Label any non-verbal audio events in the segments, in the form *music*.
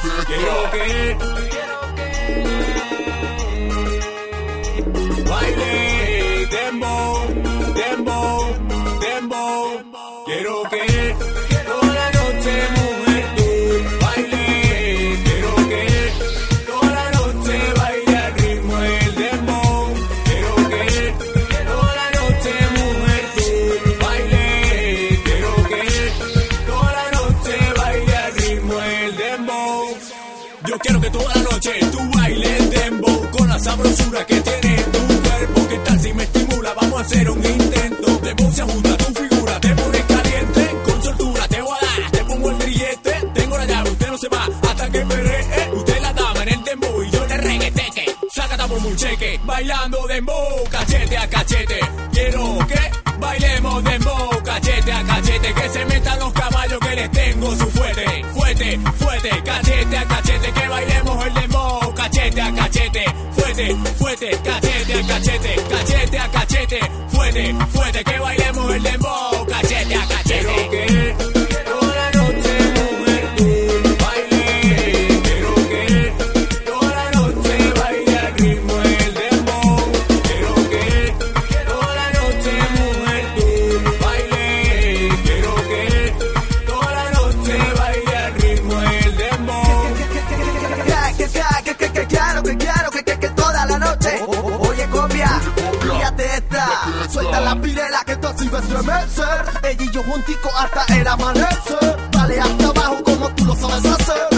Fíjate Quiero que baile toda la noche tú bailes dembow con la sabrosura que tiene tu cuerpo. ¿Qué tal si me estimula? Vamos a hacer un intento. Dembow se ajusta tu figura, te pones caliente. Con soltura te voy a dar, te pongo el grillete. Tengo la llave, usted no se va hasta que perree. Usted la dama en el dembow y yo el regueteque. Sácate por un cheque, bailando dembow, cachete a cachete. Quiero que bailemos dembow, cachete a cachete. Que se metan los caballos que les tengo su fuerte. Fuerte, fuerte, cachete. Cachete a cachete. Fuerte, fuerte, cachete a cachete. Cachete a cachete. Fuerte, fuerte, que bailemos el dembow, Suelta la pirela que esto se va a estremecer. Ella y yo juntico hasta el amanecer. Dale hasta abajo como tú lo sabes hacer.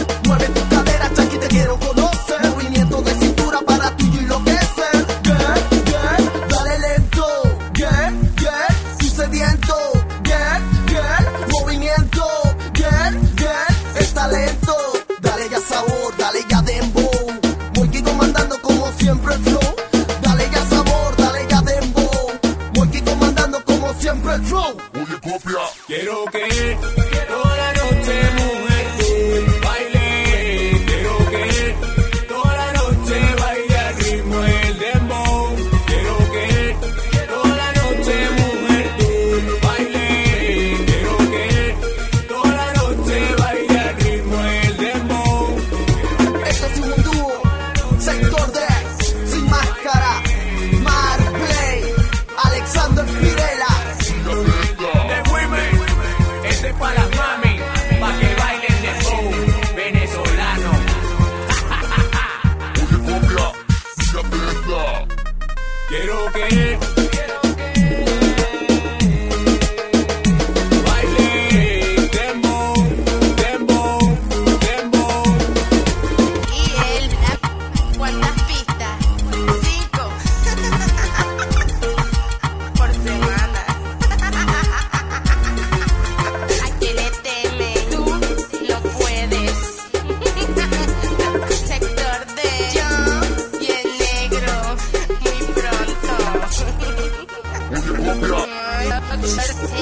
That's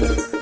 it. *laughs*